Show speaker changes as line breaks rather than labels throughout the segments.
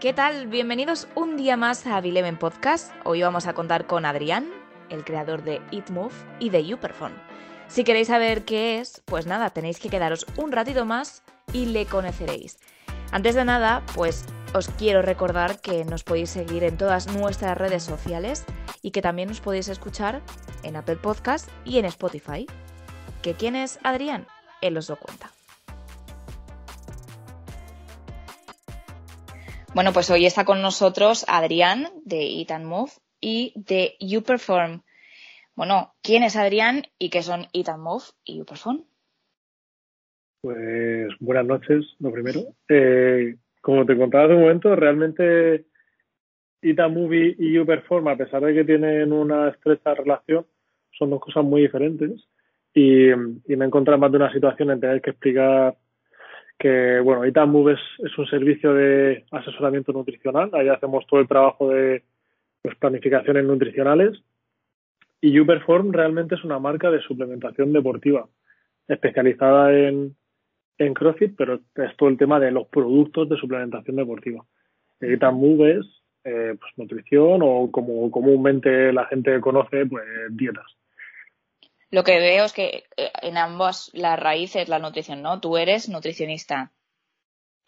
¿Qué tal? Bienvenidos un día más a Bileven Podcast. Hoy vamos a contar con Adrián, el creador de Eat Move y de YouPerform. Si queréis saber qué es, pues nada, tenéis que quedaros un ratito más y le conoceréis. Antes de nada, pues os quiero recordar que nos podéis seguir en todas nuestras redes sociales y que también nos podéis escuchar en Apple Podcast y en Spotify. ¿Que quién es Adrián? Él os lo cuenta. Bueno, pues hoy está con nosotros Adrián de Eat and Move y de YouPerform. Bueno, ¿quién es Adrián y qué son Eat and Move y YouPerform?
Pues buenas noches, lo primero. Eh, como te contaba hace un momento, realmente Eat and Move y YouPerform, a pesar de que tienen una estrecha relación, son dos cosas muy diferentes. Y, y me he encontrado más de una situación en tener que explicar que bueno, Itamove es, es un servicio de asesoramiento nutricional, ahí hacemos todo el trabajo de pues, planificaciones nutricionales. Y Uperform realmente es una marca de suplementación deportiva especializada en, en CrossFit, pero es todo el tema de los productos de suplementación deportiva. Itamove es eh, pues, nutrición o como comúnmente la gente conoce, pues dietas
lo que veo es que eh, en ambos la raíz es la nutrición, ¿no? Tú eres nutricionista.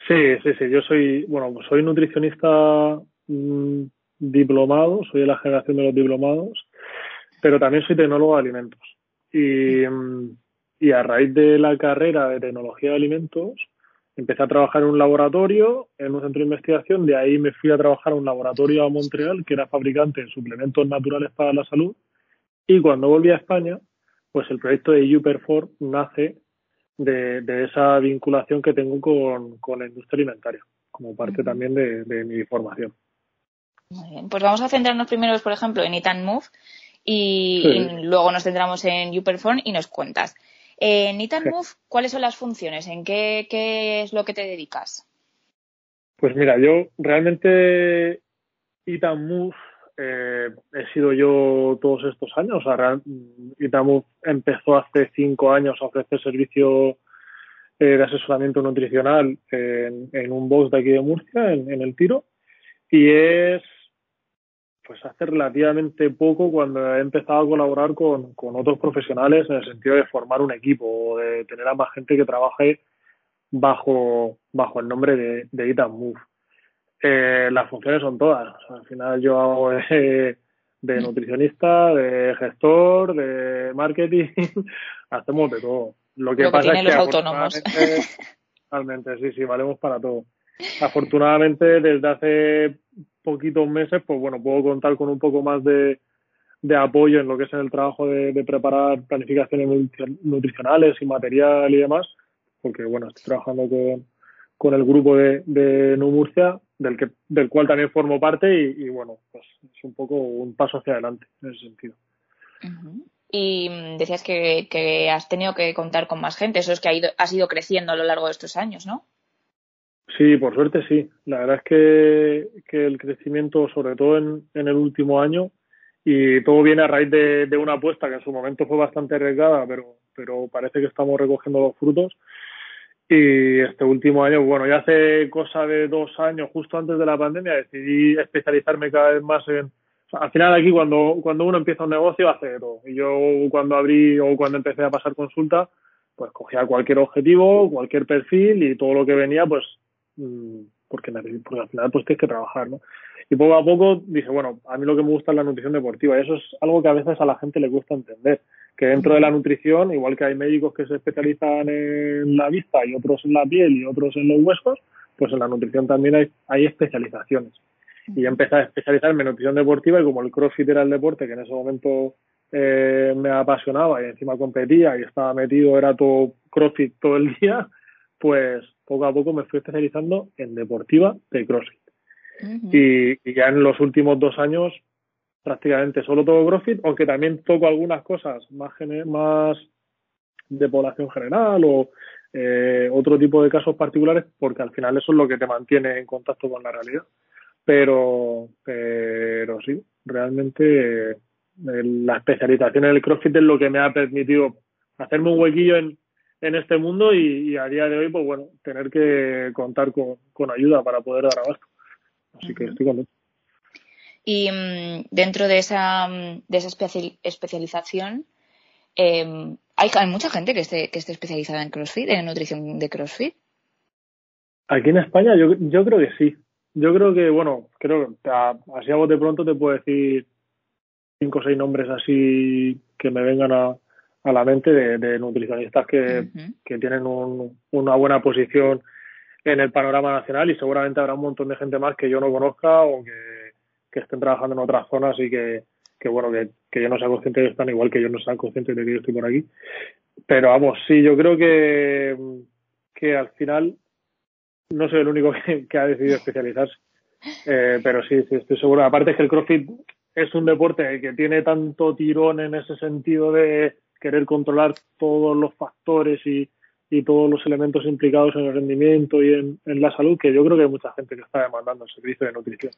Sí, sí, sí. Yo soy, bueno, soy nutricionista mm, diplomado, soy de la generación de los diplomados, pero también soy tecnólogo de alimentos. Y, mm, y a raíz de la carrera de tecnología de alimentos, empecé a trabajar en un laboratorio, en un centro de investigación, de ahí me fui a trabajar a un laboratorio a Montreal, que era fabricante de suplementos naturales para la salud, y cuando volví a España, pues el proyecto de YouPerform nace de, esa vinculación que tengo con, la industria alimentaria, como parte también de, mi formación.
Muy bien, pues vamos a centrarnos primero, por ejemplo, en Eat and Move y, luego nos centramos en YouPerform y nos cuentas. En Eat and Move, ¿cuáles son las funciones? ¿En qué, qué es lo que te dedicas?
Pues mira, yo realmente Eat and Move eh, he sido yo todos estos años. O sea, Itamu empezó hace cinco años a ofrecer servicio eh, de asesoramiento nutricional en, un box de aquí de Murcia, en, el tiro, y es pues hace relativamente poco cuando he empezado a colaborar con, otros profesionales en el sentido de formar un equipo o de tener a más gente que trabaje bajo, bajo el nombre de, de eh, las funciones son todas. al final yo hago de, nutricionista, de gestor, de marketing, hacemos de todo.
Lo que, pasa es que los autónomos.
Realmente, sí, sí, valemos para todo. Afortunadamente, desde hace poquitos meses, pues bueno, puedo contar con un poco más de, de apoyo en lo que es el trabajo de, de preparar planificaciones nutricionales y material y demás, porque bueno, estoy trabajando con, con el grupo de, de Murcia, del, que, del cual también formo parte y, bueno, pues es un poco un paso hacia adelante en ese sentido.
Y mm, decías que, has tenido que contar con más gente, eso es que ha ido, has ido creciendo a lo largo de estos años, ¿no?
Sí, por suerte sí. La verdad es que, que el crecimiento, sobre todo en, en, el último año, y todo viene a raíz de, de, una apuesta que en su momento fue bastante arriesgada, pero, pero parece que estamos recogiendo los frutos. Y este último año, bueno, ya hace cosa de dos años, justo antes de la pandemia, decidí especializarme cada vez más en... al final aquí cuando, cuando uno empieza un negocio hace todo. Y yo cuando abrí o cuando empecé a pasar consulta, pues cogía cualquier objetivo, cualquier perfil y todo lo que venía, pues mm, porque, porque al final pues tienes que trabajar, ¿no? Y poco a poco dije, bueno, a mí lo que me gusta es la nutrición deportiva y eso es algo que a veces a la gente le gusta entender que dentro de la nutrición, igual que hay médicos que se especializan en la vista y otros en la piel y otros en los huesos, pues en la nutrición también hay, hay especializaciones. Y empecé a especializarme en nutrición deportiva y como el CrossFit era el deporte que en ese momento eh, me apasionaba y encima competía y estaba metido, era todo CrossFit todo el día, pues poco a poco me fui especializando en deportiva de CrossFit. y, y, ya en los últimos dos años prácticamente solo todo CrossFit, aunque también toco algunas cosas más, más de población general o eh, otro tipo de casos particulares, porque al final eso es lo que te mantiene en contacto con la realidad. Pero, pero sí, realmente eh, la especialización en el CrossFit es lo que me ha permitido hacerme un huequillo en, en este mundo y, a día de hoy, pues bueno, tener que contar con, con ayuda para poder dar abasto. Así que estoy contento.
Y mm, dentro de esa, mm, de esa especialización, em, ¿hay, ¿hay, mucha gente que esté, que esté especializada en CrossFit, en nutrición de CrossFit?
Aquí en España yo, yo creo que sí. Yo creo que, bueno, creo que así a de pronto te puedo decir cinco o seis nombres así que me vengan a, a la mente de, nutricionistas que, que tienen una buena posición en el panorama nacional y seguramente habrá un montón de gente más que yo no conozca o que, que estén trabajando en otras zonas y que, bueno, que, que yo no sea consciente de que están igual que yo no sea consciente de que yo estoy por aquí. Pero vamos, sí, yo creo que, que al final no soy el único que, ha decidido especializarse. Eh, pero sí, sí, estoy seguro. Aparte es que el CrossFit es un deporte que tiene tanto tirón en ese sentido de querer controlar todos los factores y, y todos los elementos implicados en el rendimiento y en, en, la salud, que yo creo que hay mucha gente que está demandando el servicio de nutrición.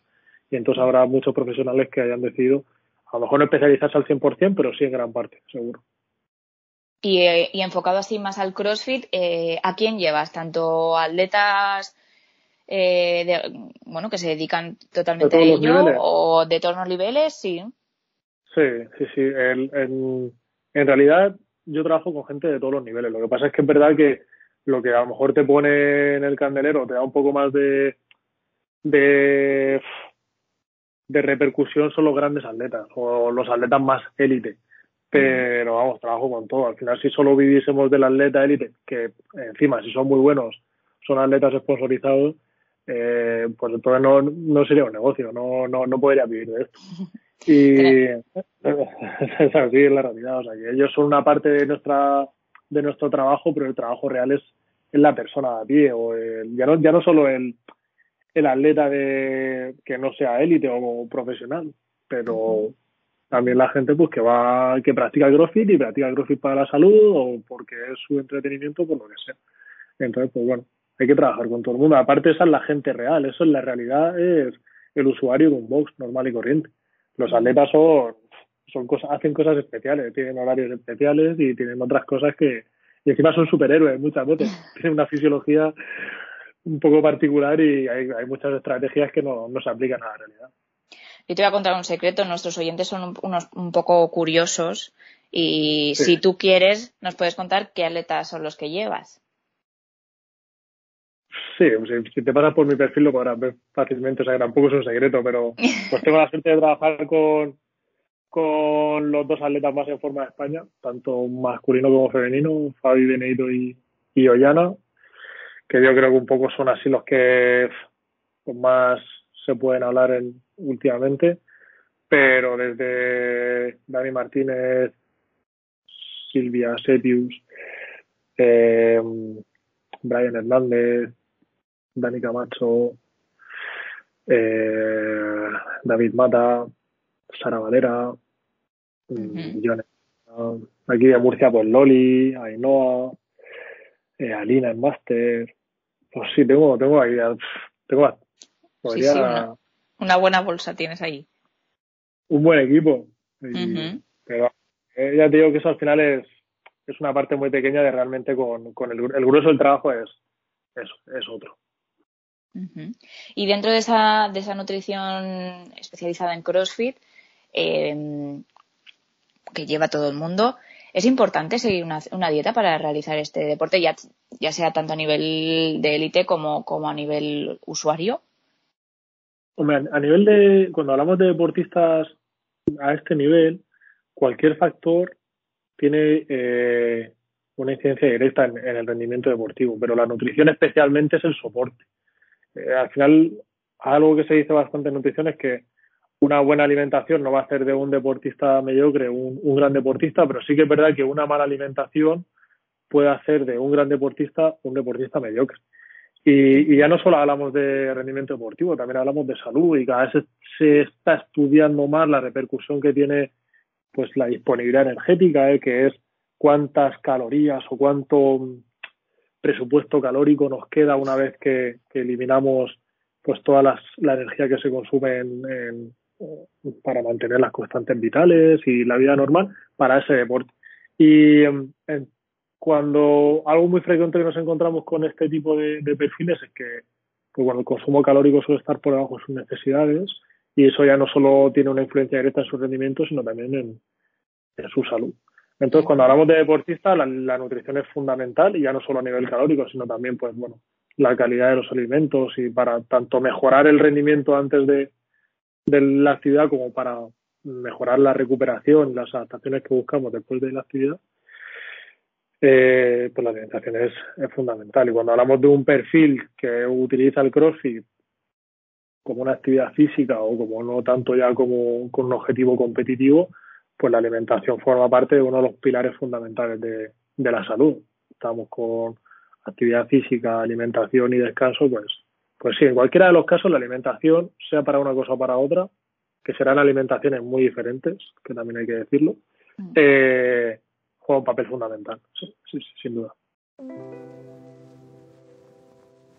Y entonces habrá muchos profesionales que hayan decidido, a lo mejor no especializarse al 100%, pero sí en gran parte, seguro.
Y, eh, y enfocado así más al CrossFit, eh, ¿a quién llevas? ¿Tanto atletas eh, de, bueno, que se dedican totalmente a ello o de todos los niveles? Sí.
Sí, sí, sí. El, en, en realidad yo trabajo con gente de todos los niveles. Lo que pasa es que es verdad que lo que a lo mejor te pone en el candelero te da un poco más de, de, de repercusión son los grandes atletas o los atletas más élite. Pero vamos, trabajo con todo. Al final, si solo viviésemos del atleta élite, que encima, si son muy buenos, son atletas sponsorizados, eh, pues entonces no, no sería un negocio, no, no, no podría vivir de esto. Y es así es la realidad, o sea que ellos son una parte de nuestra de nuestro trabajo, pero el trabajo real es, en la persona a pie, o ya no, ya no solo el, el atleta de que no sea élite o profesional, pero también la gente pues que va, que practica el CrossFit y practica el CrossFit para la salud o porque es su entretenimiento, por lo que sea. Entonces, pues bueno, hay que trabajar con todo el mundo. Aparte, esa es la gente real, eso en la realidad es el usuario de un box normal y corriente. Los atletas son, son cosas, hacen cosas especiales, tienen horarios especiales y tienen otras cosas que, y encima son superhéroes muchas veces, tienen una fisiología un poco particular y hay, hay muchas estrategias que no, no se aplican a la realidad.
Yo te voy a contar un secreto, nuestros oyentes son un, unos un poco curiosos y si tú quieres nos puedes contar qué atletas son los que llevas.
Sí, si te pasas por mi perfil lo podrás ver fácilmente, o sea que tampoco es un secreto, pero pues tengo la suerte de trabajar con, con los dos atletas más en forma de España, tanto masculino como femenino, Fabi Benito y, y Ollana, que yo creo que un poco son así los que pues, más se pueden hablar en, últimamente, pero desde Dani Martínez, Silvia Setius, eh, Brian Hernández, Dani Camacho, eh, David Mata, Sara Valera, uh aquí de Murcia, pues Loli, Ainhoa, eh, Alina en Master. Pues sí, tengo, tengo ahí, tengo,
podría, una, buena bolsa tienes ahí.
Un buen equipo. Pero eh, ya te digo que eso al final es, es una parte muy pequeña de realmente con, con el, el grueso del trabajo es, eso, es otro.
Y dentro de esa, de esa nutrición especializada en CrossFit, eh, que lleva todo el mundo, ¿es importante seguir una, dieta para realizar este deporte, ya, ya sea tanto a nivel de élite como, como a nivel usuario?
Hombre, a nivel de, cuando hablamos de deportistas a este nivel, cualquier factor tiene eh, una incidencia directa en, en, el rendimiento deportivo, pero la nutrición especialmente es el soporte. Eh, al final, algo que se dice bastante en nutrición es que una buena alimentación no va a hacer de un deportista mediocre un, un gran deportista, pero sí que es verdad que una mala alimentación puede hacer de un gran deportista un deportista mediocre. Y, y, ya no solo hablamos de rendimiento deportivo, también hablamos de salud y cada vez se, está estudiando más la repercusión que tiene pues la disponibilidad energética, ¿eh? que es cuántas calorías o cuánto presupuesto calórico nos queda una vez que, eliminamos pues toda la energía que se consume en, en, para mantener las constantes vitales y la vida normal para ese deporte. Y en, cuando algo muy frecuente que nos encontramos con este tipo de, perfiles es que pues bueno, el consumo calórico suele estar por debajo de sus necesidades y eso ya no solo tiene una influencia directa en su rendimiento, sino también en, su salud. Entonces, cuando hablamos de deportista, la, nutrición es fundamental y ya no solo a nivel calórico, sino también, pues bueno, la calidad de los alimentos y para tanto mejorar el rendimiento antes de, de la actividad como para mejorar la recuperación y las adaptaciones que buscamos después de la actividad, eh, pues la alimentación es, fundamental. Y cuando hablamos de un perfil que utiliza el CrossFit como una actividad física o como no tanto ya como con un objetivo competitivo, pues la alimentación forma parte de uno de los pilares fundamentales de, de la salud. Estamos con actividad física, alimentación y descanso, pues, pues sí, en cualquiera de los casos la alimentación, sea para una cosa o para otra, que serán alimentaciones muy diferentes, que también hay que decirlo, mm. eh, juega un papel fundamental, sí, sí, sin duda.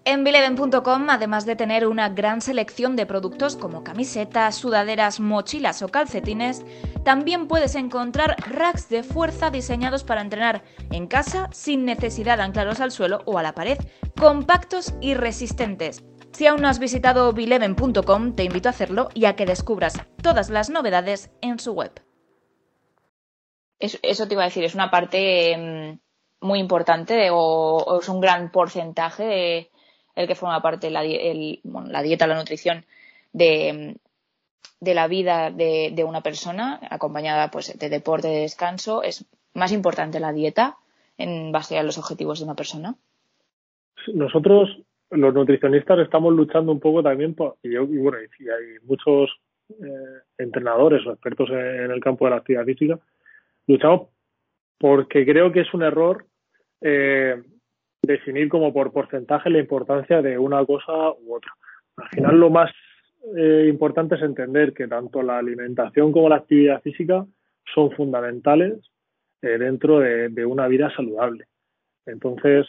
En Bileven.com, además de tener una gran selección de productos como camisetas, sudaderas, mochilas o calcetines, también puedes encontrar racks de fuerza diseñados para entrenar en casa sin necesidad de anclarlos al suelo o a la pared, compactos y resistentes. Si aún no has visitado bileven.com, te invito a hacerlo y a que descubras todas las novedades en su web. Eso, te iba a decir, es una parte mm, muy importante o, es un gran porcentaje de el que forma parte la, la dieta, la nutrición de, la vida de, una persona, acompañada pues de deporte, de descanso. Es más importante la dieta en base a los objetivos de una persona.
Nosotros los nutricionistas estamos luchando un poco también por, y, bueno, y hay muchos eh, entrenadores o expertos en, el campo de la actividad física, luchamos porque creo que es un error eh, definir como por porcentaje la importancia de una cosa u otra. Al final lo más eh, importante es entender que tanto la alimentación como la actividad física son fundamentales dentro de, de, una vida saludable. Entonces,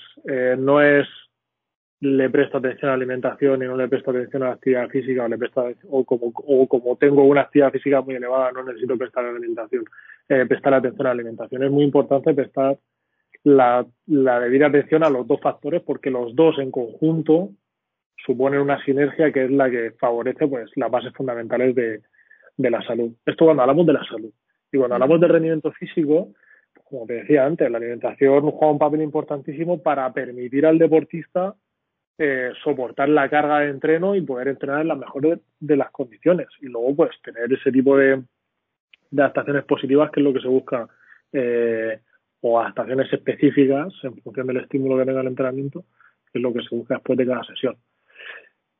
no es le presto atención a la alimentación y no le presto atención a la actividad física o le presto o como o como tengo una actividad física muy elevada no necesito prestar alimentación eh, prestar atención a la alimentación. Es muy importante prestar la, la debida atención a los dos factores porque los dos en conjunto suponen una sinergia que es la que favorece pues las bases fundamentales de, de la salud. Esto cuando hablamos de la salud. Y cuando hablamos de rendimiento físico como te decía antes, la alimentación juega un papel importantísimo para permitir al deportista eh, soportar la carga de entreno y poder entrenar en las mejores de las condiciones. Y luego, pues, tener ese tipo de, adaptaciones positivas, que es lo que se busca, eh, o adaptaciones específicas en función del estímulo que tenga el entrenamiento, que es lo que se busca después de cada sesión.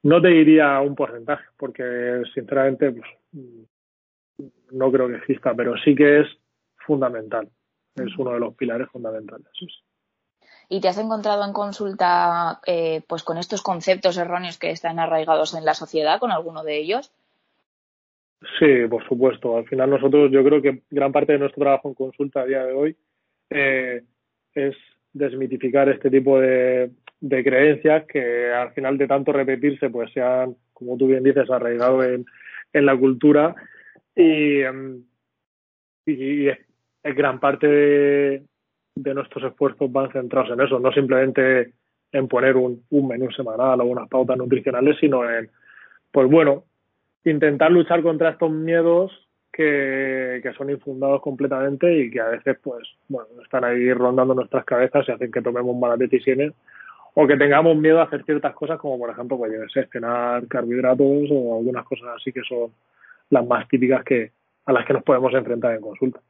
No te diría un porcentaje, porque sinceramente pues, no creo que exista, pero sí que es fundamental. Es uno de los pilares fundamentales
y te has encontrado en consulta eh, pues con estos conceptos erróneos que están arraigados en la sociedad, con alguno de ellos?
Sí, por supuesto. Al final nosotros, yo creo que gran parte de nuestro trabajo en consulta a día de hoy eh, es desmitificar este tipo de, creencias que al final de tanto repetirse pues se han, como tú bien dices, arraigado en, la cultura y, em, y, es gran parte de, de nuestros esfuerzos van centrados en eso, no simplemente en poner un, menú semanal o unas pautas nutricionales, sino en, pues bueno, intentar luchar contra estos miedos que, que, son infundados completamente y que a veces, pues, bueno, están ahí rondando nuestras cabezas y hacen que tomemos malas decisiones o que tengamos miedo a hacer ciertas cosas como, por ejemplo, pues, cenar carbohidratos o algunas cosas así que son las más típicas que a las que nos podemos enfrentar en consulta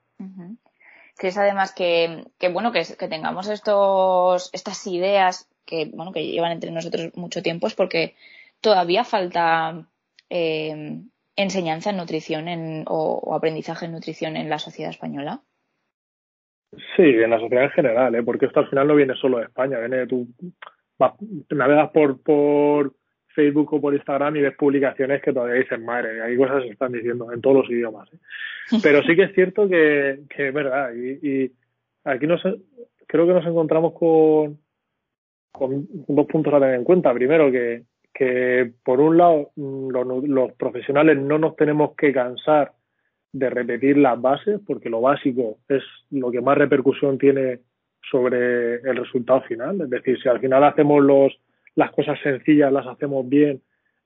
es además que, que bueno, que, tengamos estos, estas ideas que, bueno, que llevan entre nosotros mucho tiempo es porque todavía falta eh, enseñanza en nutrición en, o, aprendizaje en nutrición en la sociedad española.
Sí, en la sociedad en general, ¿eh? porque esto al final no viene solo de España, viene de tu... navegas por, por Facebook o por Instagram y ves publicaciones que todavía dicen, madre, hay cosas que se están diciendo en todos los idiomas. ¿eh? Pero sí que es cierto que, que es verdad. Y, y aquí nos, creo que nos encontramos con, con dos puntos a tener en cuenta. Primero, que, que por un lado mm, los, los profesionales no nos tenemos que cansar de repetir las bases, porque lo básico es lo que más repercusión tiene sobre el resultado final. Es decir, si al final hacemos los las cosas sencillas las hacemos bien,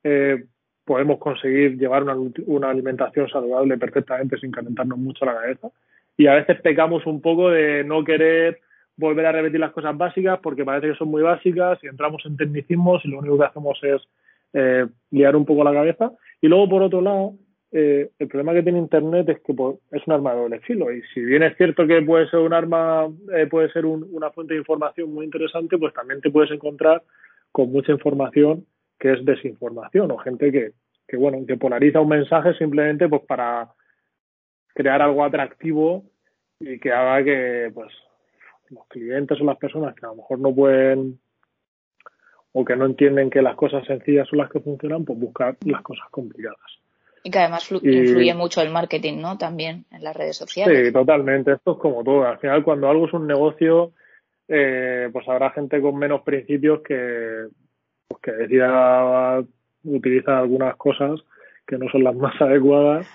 eh, podemos conseguir llevar una, alimentación saludable perfectamente sin calentarnos mucho la cabeza. Y a veces pecamos un poco de no querer volver a repetir las cosas básicas porque parece que son muy básicas y entramos en tecnicismos y lo único que hacemos es eh, liar un poco la cabeza. Y luego, por otro lado, eh, el problema que tiene Internet es que pues, es un arma de doble filo. Y si bien es cierto que puede ser un arma, eh, puede ser un, una fuente de información muy interesante, pues también te puedes encontrar con mucha información que es desinformación o gente que, que bueno, que polariza un mensaje simplemente pues para crear algo atractivo y que haga que pues los clientes o las personas que a lo mejor no pueden o que no entienden que las cosas sencillas son las que funcionan, pues buscar las cosas complicadas.
Y que además influye mucho el marketing, ¿no? También en las redes sociales.
Sí, totalmente. Esto es como todo. Al final, cuando algo es un negocio, eh, pues habrá gente con menos principios que, pues que decida utilizar algunas cosas que no son las más adecuadas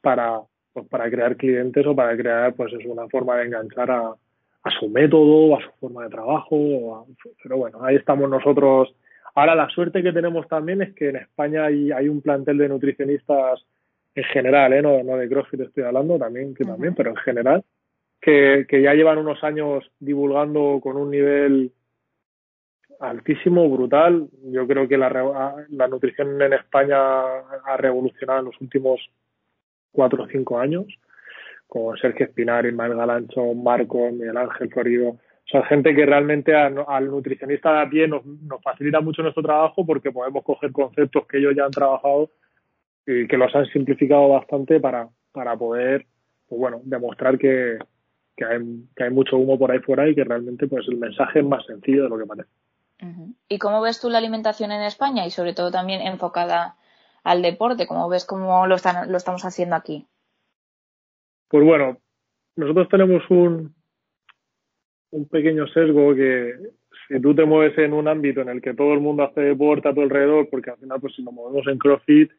para, pues para crear clientes o para crear, pues es una forma de enganchar a, a su método, a su forma de trabajo. pero bueno, ahí estamos nosotros. Ahora la suerte que tenemos también es que en España hay, hay un plantel de nutricionistas en general, ¿eh? no, no de CrossFit estoy hablando también, que también, pero en general, que, ya llevan unos años divulgando con un nivel altísimo, brutal. Yo creo que la, la nutrición en España ha revolucionado en los últimos cuatro o cinco años como Sergio Espinar, Ismael Galancho, Marco, Miguel Ángel Florido. Sea, gente que realmente al nutricionista de a pie nos, nos facilita mucho nuestro trabajo porque podemos coger conceptos que ellos ya han trabajado y que los han simplificado bastante para, para poder, pues bueno, demostrar que, que, hay, que hay mucho humo por ahí fuera y que realmente pues el mensaje es más sencillo de lo que parece.
¿Y cómo ves tú la alimentación en España y sobre todo también enfocada al deporte? ¿Cómo ves cómo lo, están, lo estamos haciendo aquí?
Pues bueno, nosotros tenemos un, un pequeño sesgo que si tú te mueves en un ámbito en el que todo el mundo hace deporte a tu alrededor, porque al final pues si nos movemos en CrossFit,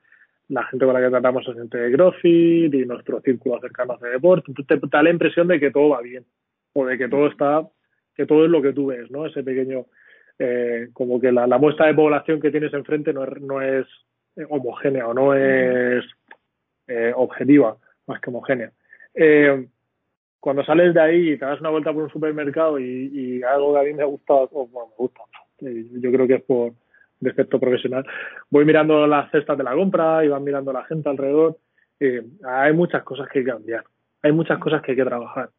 la gente con la que tratamos es gente de CrossFit y nuestro círculo cercano hace deporte, entonces te da la impresión de que todo va bien o de que todo está, que todo es lo que tú ves, ¿no? Ese pequeño, eh, como que la, la, muestra de población que tienes enfrente no es, no es homogénea o no es eh, objetiva más que homogénea. Eh, cuando sales de ahí y te das una vuelta por un supermercado y, y algo que a mí me gusta, o bueno, me gusta, eh, yo creo que es por defecto profesional, voy mirando las cestas de la compra y van mirando la gente alrededor. Eh, hay muchas cosas que cambiar, hay muchas cosas que hay que trabajar.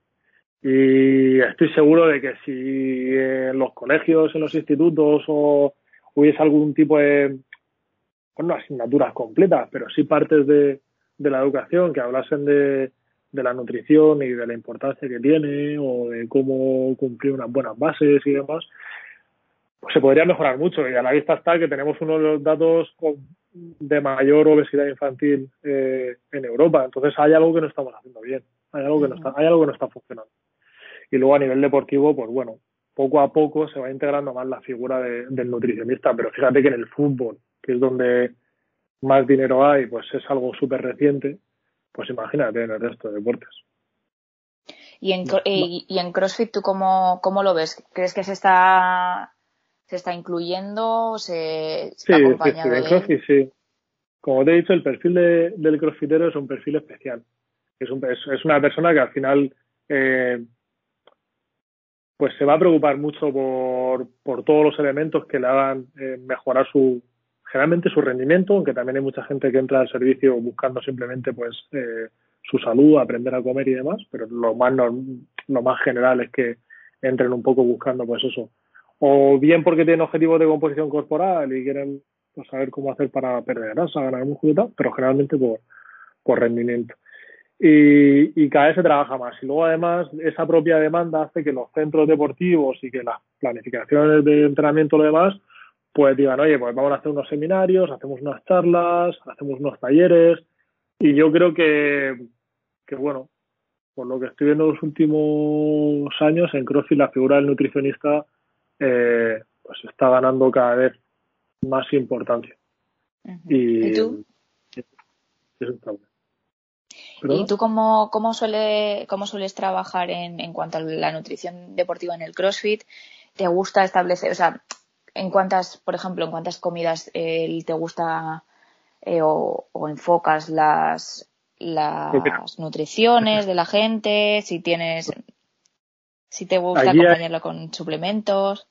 Y estoy seguro de que si en los colegios, en los institutos o hubiese algún tipo de, bueno, asignaturas completas, pero sí partes de, de la educación que hablasen de, de la nutrición y de la importancia que tiene o de cómo cumplir unas buenas bases y demás, pues se podría mejorar mucho. Y a la vista está que tenemos uno de los datos de mayor obesidad infantil eh, en Europa. Entonces hay algo que no estamos haciendo bien, hay algo que no está, hay algo que no está funcionando. Y luego a nivel deportivo, pues bueno, poco a poco se va integrando más la figura de, del nutricionista, pero fíjate que en el fútbol, que es donde más dinero hay, pues es algo súper reciente pues imagínate en el resto de deportes.
¿Y en, y, en CrossFit tú cómo, cómo, lo ves? ¿Crees que se está, se está incluyendo? ¿Se, se
sí, sí, sí, en CrossFit sí. Como te he dicho, el perfil de, del crossfitero es un perfil especial. Es, un, es, es una persona que al final eh, pues se va a preocupar mucho por, por todos los elementos que le hagan eh, mejorar su, generalmente su rendimiento, aunque también hay mucha gente que entra al servicio buscando simplemente pues eh, su salud, aprender a comer y demás, pero lo más lo más general es que entren un poco buscando pues eso, o bien porque tienen objetivos de composición corporal y quieren pues, saber cómo hacer para perder grasa, ganar músculo y tal, pero generalmente por, por rendimiento. Y, cada vez se trabaja más. Y luego, además, esa propia demanda hace que los centros deportivos y que las planificaciones de entrenamiento y lo demás pues digan, oye, pues vamos a hacer unos seminarios, hacemos unas charlas, hacemos unos talleres. Y yo creo que, que bueno, por lo que estoy viendo en los últimos años, en CrossFit la figura del nutricionista eh, pues está ganando cada vez más importancia.
y, tú? ¿Y tú cómo, cómo, suele, cómo sueles trabajar en, en cuanto a la nutrición deportiva en el CrossFit? ¿Te gusta establecer, o sea, en cuántas, por ejemplo, en cuántas comidas eh, te gusta eh, o, enfocas las, las nutriciones de la gente, si tienes, si te gusta acompañarlo con suplementos.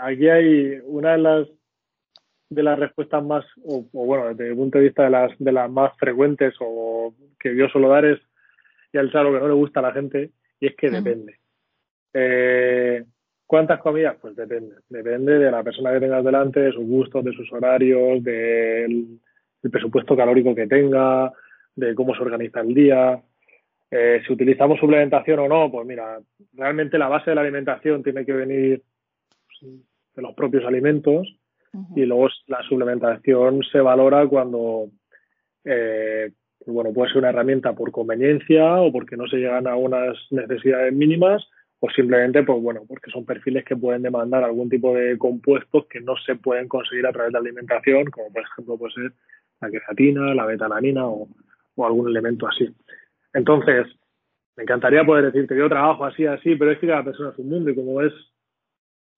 aquí hay una de las de las respuestas más, o, bueno, desde el punto de vista de las, de las más frecuentes o que yo suelo dar es, ya el algo que no le gusta a la gente, y es que depende. Eh, ¿Cuántas comidas? Pues depende. Depende de la persona que tengas delante, de sus gustos, de sus horarios, del, presupuesto calórico que tenga, de cómo se organiza el día. Eh, si utilizamos suplementación o no, pues mira, realmente la base de la alimentación tiene que venir pues, de los propios alimentos y luego la suplementación se valora cuando, eh, pues bueno, puede ser una herramienta por conveniencia o porque no se llegan a unas necesidades mínimas o simplemente, pues bueno, porque son perfiles que pueden demandar algún tipo de compuestos que no se pueden conseguir a través de la alimentación, como por ejemplo puede ser la creatina, la betalanina o, o algún elemento así. Entonces, me encantaría poder decirte, yo trabajo así, así, pero es que cada persona es un mundo y como es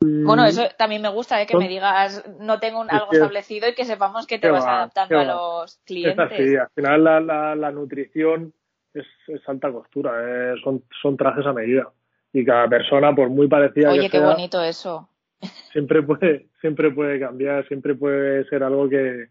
bueno, mm. eso también me gusta, ¿eh? que me digas, no tengo un, algo establecido y que sepamos que te vas adaptando a los clientes.
Es así, al final la, la, nutrición es, alta costura, eh, son, son trajes a medida. Y cada persona, por muy parecida
Oye, qué bonito eso.
Siempre puede, siempre puede cambiar, siempre puede ser algo que,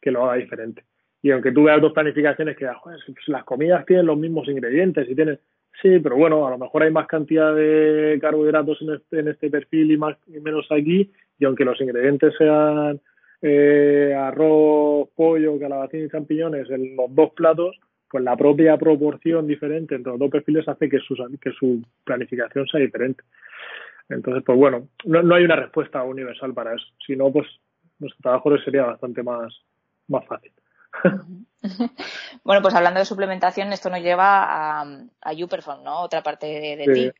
que lo haga diferente. Y aunque tú veas dos planificaciones que pues las comidas tienen los mismos ingredientes y tienen Sí, pero bueno, a lo mejor hay más cantidad de carbohidratos en este, en este perfil y, más, y menos aquí, y aunque los ingredientes sean eh, arroz, pollo, calabacín y champiñones en los dos platos, pues la propia proporción diferente entre los dos perfiles hace que su, que su planificación sea diferente. Entonces, pues bueno, no, no hay una respuesta universal para eso. Si no, pues nuestro trabajo sería bastante más, más fácil.
bueno, pues hablando de suplementación, esto nos lleva a, a ¿no? Otra parte de, ti.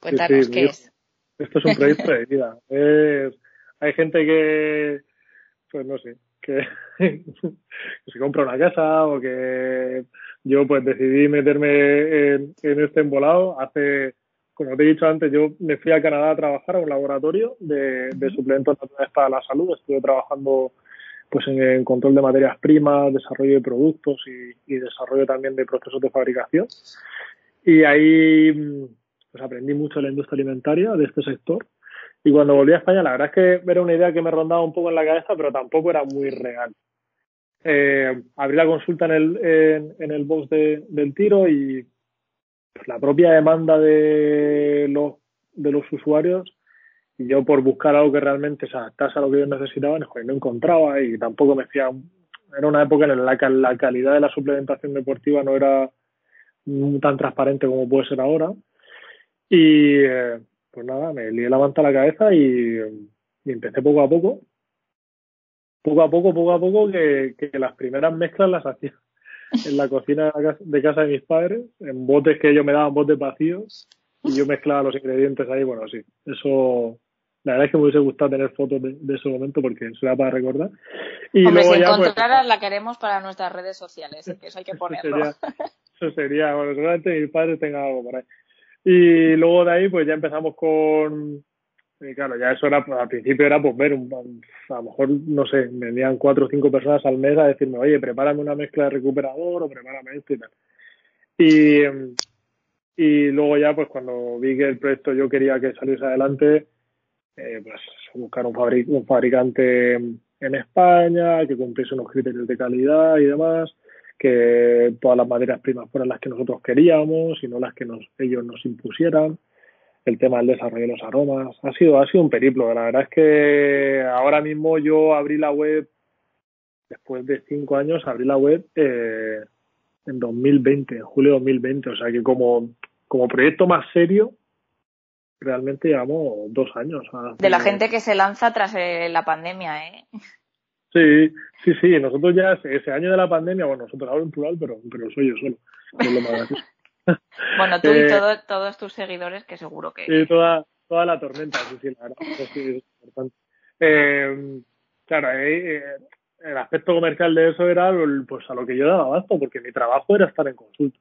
Cuéntanos qué es.
Esto es un proyecto de vida. hay gente que, pues no sé, que, se compra una casa o que yo pues decidí meterme en, este embolado hace como te he dicho antes, yo me fui a Canadá a trabajar a un laboratorio de, de suplementos naturales para la salud. Estuve trabajando pues en, control de materias primas, desarrollo de productos y, desarrollo también de procesos de fabricación. Y ahí pues aprendí mucho de la industria alimentaria, de este sector. Y cuando volví a España, la verdad es que era una idea que me rondaba un poco en la cabeza, pero tampoco era muy real. Eh, abrí la consulta en el, en, el box del tiro y pues, la propia demanda de los, de los usuarios y yo por buscar algo que realmente se adaptase a lo que ellos necesitaban, no encontraba y tampoco me hacía... Era una época en la que la calidad de la suplementación deportiva no era tan transparente como puede ser ahora. Y eh, pues nada, me lié la manta a la cabeza y, empecé poco a poco. Poco a poco, poco a poco, que, que las primeras mezclas las hacía en la cocina de casa de mis padres, en botes que ellos me daban botes vacíos y yo mezclaba los ingredientes ahí, bueno, sí, eso la verdad es que me hubiese gustado tener fotos de, ese momento porque será para recordar.
Y Hombre, si ya, pues, la queremos para nuestras redes sociales, que eso hay que ponerlo.
Eso sería, bueno, seguramente mis padres tengan algo por ahí. Y luego de ahí, pues ya empezamos con. Eh, claro, ya eso era, al principio era pues ver, un, a lo mejor, no sé, venían cuatro o cinco personas al mes a decirme, oye, prepárame una mezcla de recuperador o prepárame esto y tal. Y, y luego ya, pues cuando vi que el proyecto yo quería que saliese adelante, eh, pues buscar un, un fabricante en España, que cumpliese unos criterios de calidad y demás, que todas las materias primas fueran las que nosotros queríamos y no las que nos, ellos nos impusieran. El tema del desarrollo de los aromas. Ha sido, ha sido un periplo. La verdad es que ahora mismo yo abrí la web, después de cinco años, abrí la web eh, en 2020, en julio de 2020. O sea que como, como proyecto más serio, realmente llevamos dos años.
De la gente que se lanza tras eh, la pandemia, ¿eh?
Sí, sí, sí. Nosotros ya ese, año de la pandemia, bueno, nosotros hablo en plural, pero, pero soy yo solo.
bueno, tú y eh, todos tus seguidores, que seguro que.
Sí, toda, toda la tormenta, sí, sí, la verdad. Sí, es importante. Eh, claro, el aspecto comercial de eso era pues a lo que yo daba abasto, porque mi trabajo era estar en consulta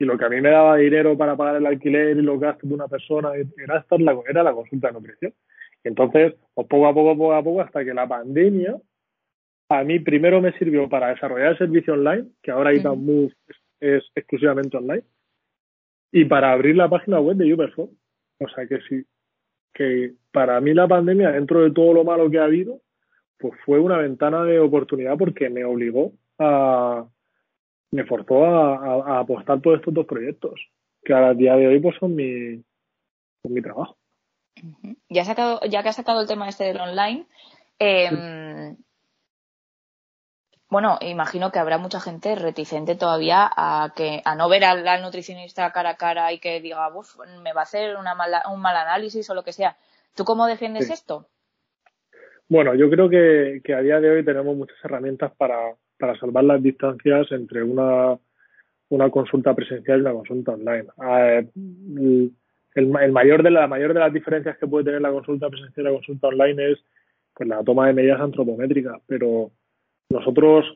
y lo que a mí me daba dinero para pagar el alquiler y los gastos de una persona era estar la, era la consulta de nutrición. Entonces, pues poco a poco, poco a poco, hasta que la pandemia a mí primero me sirvió para desarrollar el servicio online, que ahora ITAMove es, exclusivamente online, y para abrir la página web de Uberphone. O sea que sí, que para mí la pandemia, dentro de todo lo malo que ha habido, pues fue una ventana de oportunidad porque me obligó a, me forzó a, apostar por estos dos proyectos, que a día de hoy pues son mi, mi trabajo.
Ya, sacado, ya que has sacado el tema este del online, eh, bueno, imagino que habrá mucha gente reticente todavía a que a no ver al, nutricionista cara a cara y que diga, Uf, me va a hacer una un mal análisis o lo que sea. ¿Tú cómo defiendes esto?
Bueno, yo creo que, a día de hoy tenemos muchas herramientas para, para salvar las distancias entre una, una consulta presencial y una consulta online. Ah, el, el, mayor de la mayor de las diferencias que puede tener la consulta presencial y la consulta online es pues la toma de medidas antropométricas, pero nosotros,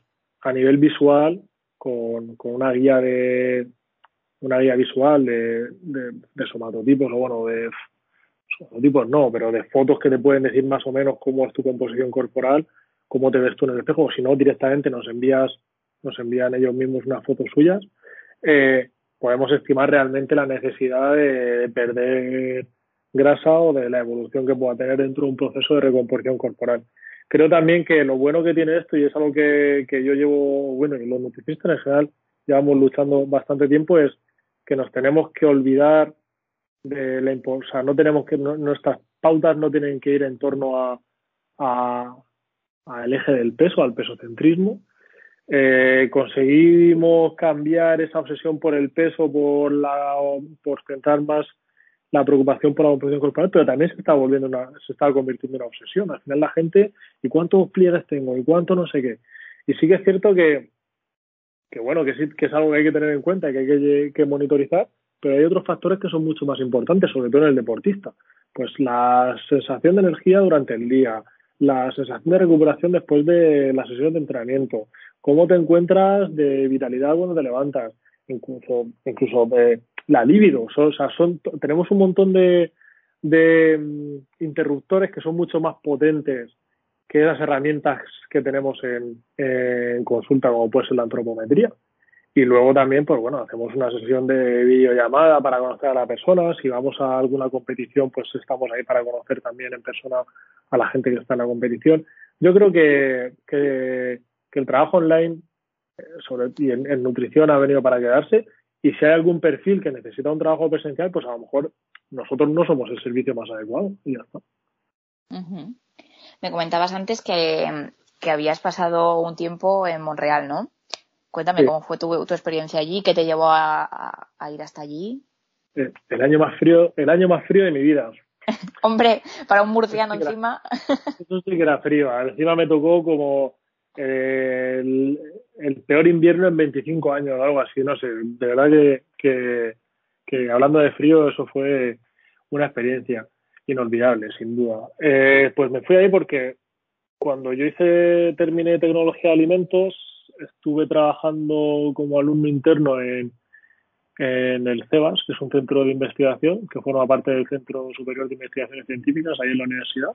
a nivel visual, con, con una guía de una guía visual de, de, somatotipos o bueno, de somatotipos no, pero de fotos que te pueden decir más o menos cómo es tu composición corporal, cómo te ves tú en el espejo, o si no, directamente nos envías, nos envían ellos mismos unas fotos suyas, eh, podemos estimar realmente la necesidad de perder grasa o de la evolución que pueda tener dentro de un proceso de recomposición corporal. Creo también que lo bueno que tiene esto, y es algo que, que yo llevo, bueno, y los nutricionistas en general llevamos luchando bastante tiempo, es que nos tenemos que olvidar de la o sea, no tenemos que, nuestras pautas no tienen que ir en torno a, al eje del peso, al pesocentrismo. Eh, conseguimos cambiar esa obsesión por el peso, por la, por centrar más la preocupación por la composición corporal, pero también se está volviendo una, se está convirtiendo en una obsesión. Al final la gente, ¿y cuántos pliegues tengo? ¿Y cuánto no sé qué? Y sí que es cierto que, que bueno, que sí, que es algo que hay que tener en cuenta y que hay que, que monitorizar, pero hay otros factores que son mucho más importantes, sobre todo en el deportista. Pues la sensación de energía durante el día, la sensación de recuperación después de la sesión de entrenamiento, cómo te encuentras de vitalidad cuando te levantas, incluso, incluso de la libido. o sea, tenemos un montón de, de mm, interruptores que son mucho más potentes que las herramientas que tenemos en, en consulta, como puede ser la antropometría. Y luego también, pues bueno, hacemos una sesión de videollamada para conocer a la persona. Si vamos a alguna competición, pues estamos ahí para conocer también en persona a la gente que está en la competición. Yo creo que, que, que el trabajo online eh, sobre, y en, nutrición ha venido para quedarse y si hay algún perfil que necesita un trabajo presencial, pues a lo mejor nosotros no somos el servicio más adecuado y ya está.
Me comentabas antes que, habías pasado un tiempo en Montreal, ¿no? Cuéntame cómo fue tu, experiencia allí, qué te llevó a, ir hasta allí.
Eh, el año más frío, el año más frío de mi vida.
Hombre, para un murciano encima.
eso sí que era frío. Encima me tocó como el, el, peor invierno en 25 años o algo así, no sé, de verdad que, que, hablando de frío eso fue una experiencia inolvidable, sin duda. Eh, pues me fui ahí porque cuando yo hice, terminé tecnología de alimentos, estuve trabajando como alumno interno en, en el CEBAS, que es un centro de investigación que forma parte del Centro Superior de Investigaciones Científicas, ahí en la universidad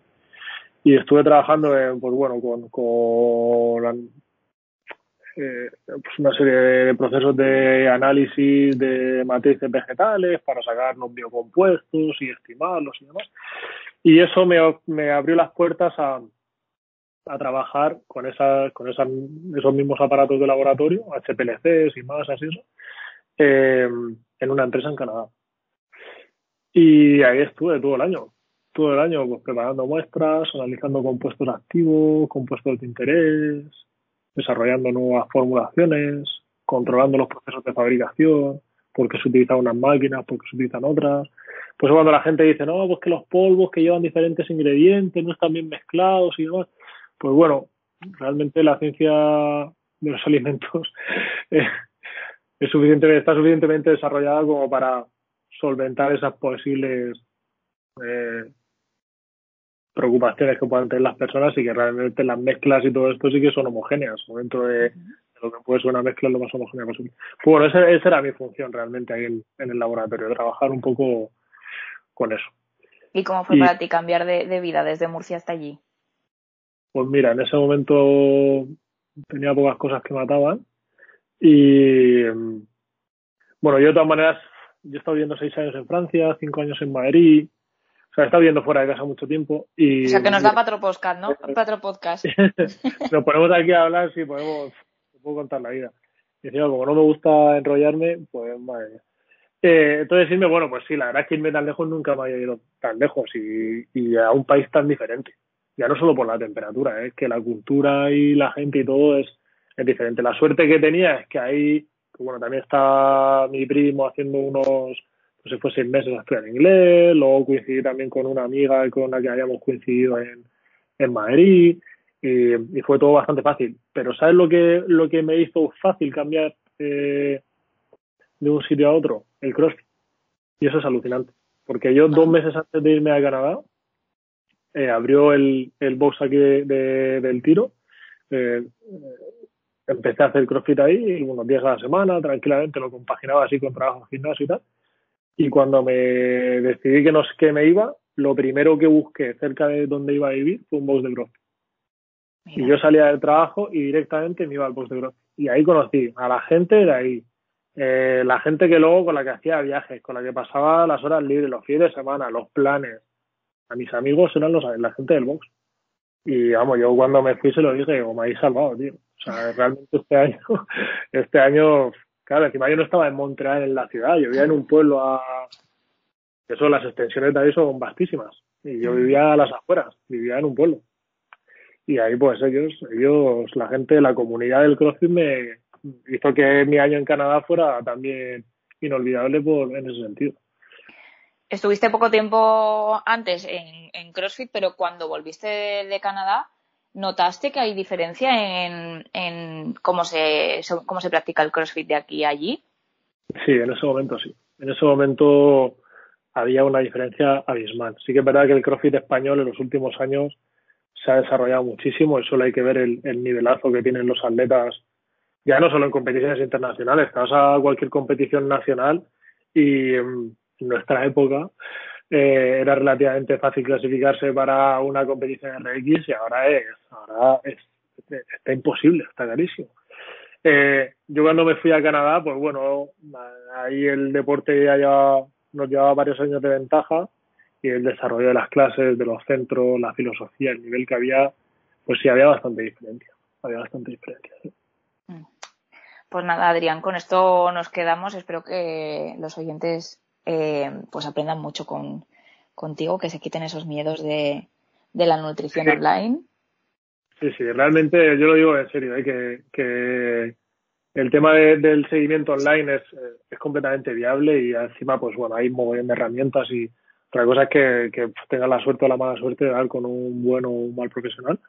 y estuve trabajando en, pues bueno, con, con eh, pues una serie de procesos de análisis de matrices vegetales para sacar los biocompuestos y estimarlos y demás. Y eso me, me abrió las puertas a, a trabajar con, esas, con esas, esos mismos aparatos de laboratorio, HPLCs y más así eso, eh, en una empresa en Canadá. Y ahí estuve todo el año todo el año pues, preparando muestras, analizando compuestos activos, compuestos de interés, desarrollando nuevas formulaciones, controlando los procesos de fabricación, por qué se utilizan unas máquinas, por qué se utilizan otras. Pues cuando la gente dice, no, pues que los polvos que llevan diferentes ingredientes no están bien mezclados y demás, pues bueno, realmente la ciencia de los alimentos es suficiente, está suficientemente desarrollada como para solventar esas posibles eh, preocupaciones que puedan tener las personas y que realmente las mezclas y todo esto sí que son homogéneas dentro de, lo que puede ser una mezcla lo más homogénea posible. Pues bueno, esa, era mi función realmente ahí en, el laboratorio, trabajar un poco con eso.
¿Y cómo fue para ti cambiar de, vida desde Murcia hasta allí?
Pues mira, en ese momento tenía pocas cosas que mataban y bueno, yo de todas maneras, yo he estado viviendo seis años en Francia, cinco años en Madrid, o sea, he estado viviendo fuera de casa mucho tiempo y...
O sea, que nos da para podcast, ¿no? Para podcast.
nos ponemos aquí a hablar, sí, podemos, puedo contar la vida. Y encima, como no me gusta enrollarme, pues madre eh, entonces decirme, bueno, pues sí, la verdad es que irme tan lejos nunca me había ido tan lejos y, y a un país tan diferente. Ya no solo por la temperatura, es que la cultura y la gente y todo es, es diferente. La suerte que tenía es que ahí, bueno, también está mi primo haciendo unos, pues se fue seis meses a estudiar inglés, luego coincidí también con una amiga con la que habíamos coincidido en, en Madrid y, y, fue todo bastante fácil. Pero ¿sabes lo que, lo que me hizo fácil cambiar eh, de un sitio a otro? El CrossFit. Y eso es alucinante. Porque yo dos meses antes de irme a Canadá, eh, abrió el, el box aquí de, del tiro. Eh, empecé a hacer CrossFit ahí unos días a la semana, tranquilamente lo compaginaba así con trabajo en gimnasio y tal. Y cuando me decidí que no sé qué me iba, lo primero que busqué cerca de donde iba a vivir fue un box de CrossFit. Y yo salía del trabajo y directamente me iba al box de CrossFit. Y ahí conocí a la gente de ahí, eh, la gente que luego con la que hacía viajes, con la que pasaba las horas libres, los fines de semana, los planes. A mis amigos eran los, la gente del box. Y vamos, yo cuando me fui se lo dije, o me habéis salvado, tío. O sea, realmente este año, este año, claro, encima yo no estaba en Montreal, en la ciudad, yo vivía en un pueblo a... Eso, las extensiones de ahí son vastísimas. Y yo vivía a las afueras, vivía en un pueblo. Y ahí pues ellos, ellos, la gente, la comunidad del CrossFit me, hizo que mi año en Canadá fuera también inolvidable por, en ese sentido.
Estuviste poco tiempo antes en, en CrossFit, pero cuando volviste de, Canadá, ¿notaste que hay diferencia en, en cómo, se, cómo se practica el CrossFit de aquí a allí?
Sí, en ese momento sí. En ese momento había una diferencia abismal. Sí que es verdad que el CrossFit español en los últimos años se ha desarrollado muchísimo y solo hay que ver el, el nivelazo que tienen los atletas ya no solo en competiciones internacionales, estás a cualquier competición nacional y nuestra época eh, era relativamente fácil clasificarse para una competición RX y ahora es, ahora es, está imposible, está carísimo. Eh, yo cuando me fui a Canadá, pues bueno, ahí el deporte ya nos llevaba varios años de ventaja y el desarrollo de las clases, de los centros, la filosofía, el nivel que había, pues sí había bastante diferencia, había bastante diferencia. Mm.
Pues nada, Adrián, con esto nos quedamos. Espero que los oyentes eh, pues aprendan mucho con, contigo, que se quiten esos miedos de, de la nutrición online.
Sí, sí, realmente yo lo digo en serio, ¿eh? que, que el tema del seguimiento online es, es completamente viable y encima, pues bueno, hay un montón de herramientas y otra cosa es que, que tengas la suerte o la mala suerte de dar con un buen o un mal profesional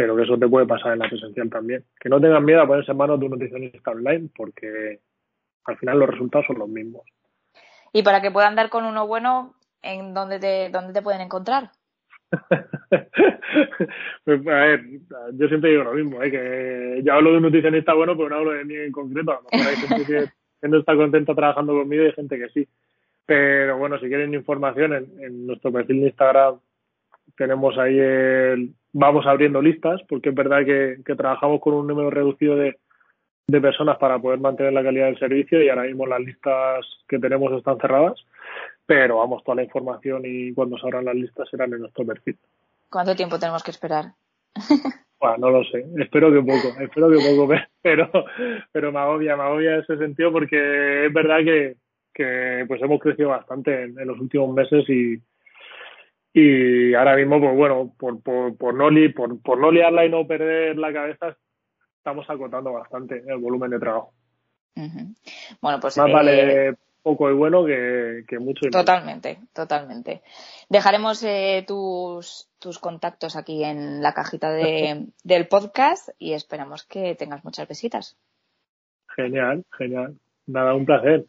pero que eso te puede pasar en la presencial también. Que no tengan miedo a ponerse en manos de un nutricionista online, porque al final los resultados son los mismos.
Y para que puedan dar con uno bueno, ¿en dónde te, dónde te pueden encontrar?
pues, a ver, yo siempre digo lo mismo, ¿eh? que yo hablo de un nutricionista bueno, pero no hablo de mí en concreto. A lo mejor hay gente que, no está contenta trabajando conmigo y hay gente que sí. Pero bueno, si quieren información en, en nuestro perfil de Instagram tenemos ahí el, vamos abriendo listas, porque es verdad que, trabajamos con un número reducido de, de personas para poder mantener la calidad del servicio y ahora mismo las listas que tenemos están cerradas, pero vamos, toda la información y cuando se abran las listas serán en nuestro perfil.
¿Cuánto tiempo tenemos que esperar?
Bueno, no lo sé, espero que poco, espero que poco, pero, pero me agobia, me agobia ese sentido porque es verdad que, que pues hemos crecido bastante en los últimos meses y, y ahora mismo, pues bueno, por, por, por, no, li, por, por no liarla y no perder la cabeza, estamos acotando bastante el volumen de trabajo.
Bueno, pues.
Más eh, vale poco y bueno que, que mucho y
Totalmente, totalmente. Dejaremos eh, tus, tus contactos aquí en la cajita de, del podcast y esperamos que tengas muchas visitas.
Genial, genial. Nada, un placer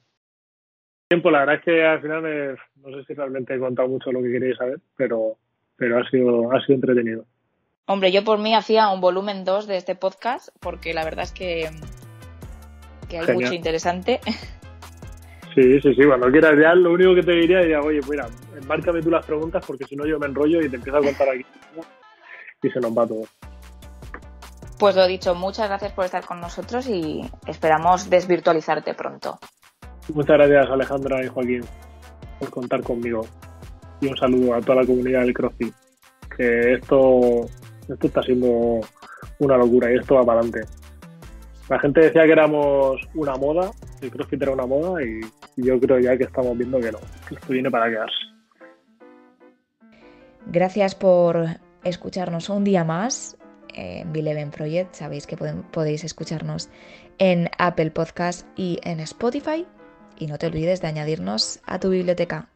tiempo, la verdad es que al final no sé si realmente he contado mucho lo que queréis saber, pero, pero ha sido, ha sido entretenido.
Hombre, yo por mí hacía un volumen 2 de este podcast, porque la verdad es que, que hay mucho interesante.
Sí, sí, sí, cuando quieras ya lo único que te diría es, oye, mira, márcame tú las preguntas porque si no yo me enrollo y te empiezo a contar aquí y se nos va todo.
Pues lo dicho, muchas gracias por estar con nosotros y esperamos desvirtualizarte pronto.
Muchas gracias Alejandra y Joaquín por contar conmigo y un saludo a toda la comunidad del CrossFit. Que esto, esto está siendo una locura y esto va para adelante. La gente decía que éramos una moda, el CrossFit era una moda y, yo creo ya que estamos viendo que no, que esto viene para quedarse.
Gracias por escucharnos un día más en Bileven Project. Sabéis que podéis escucharnos en Apple Podcast y en Spotify. Y no te olvides de añadirnos a tu biblioteca.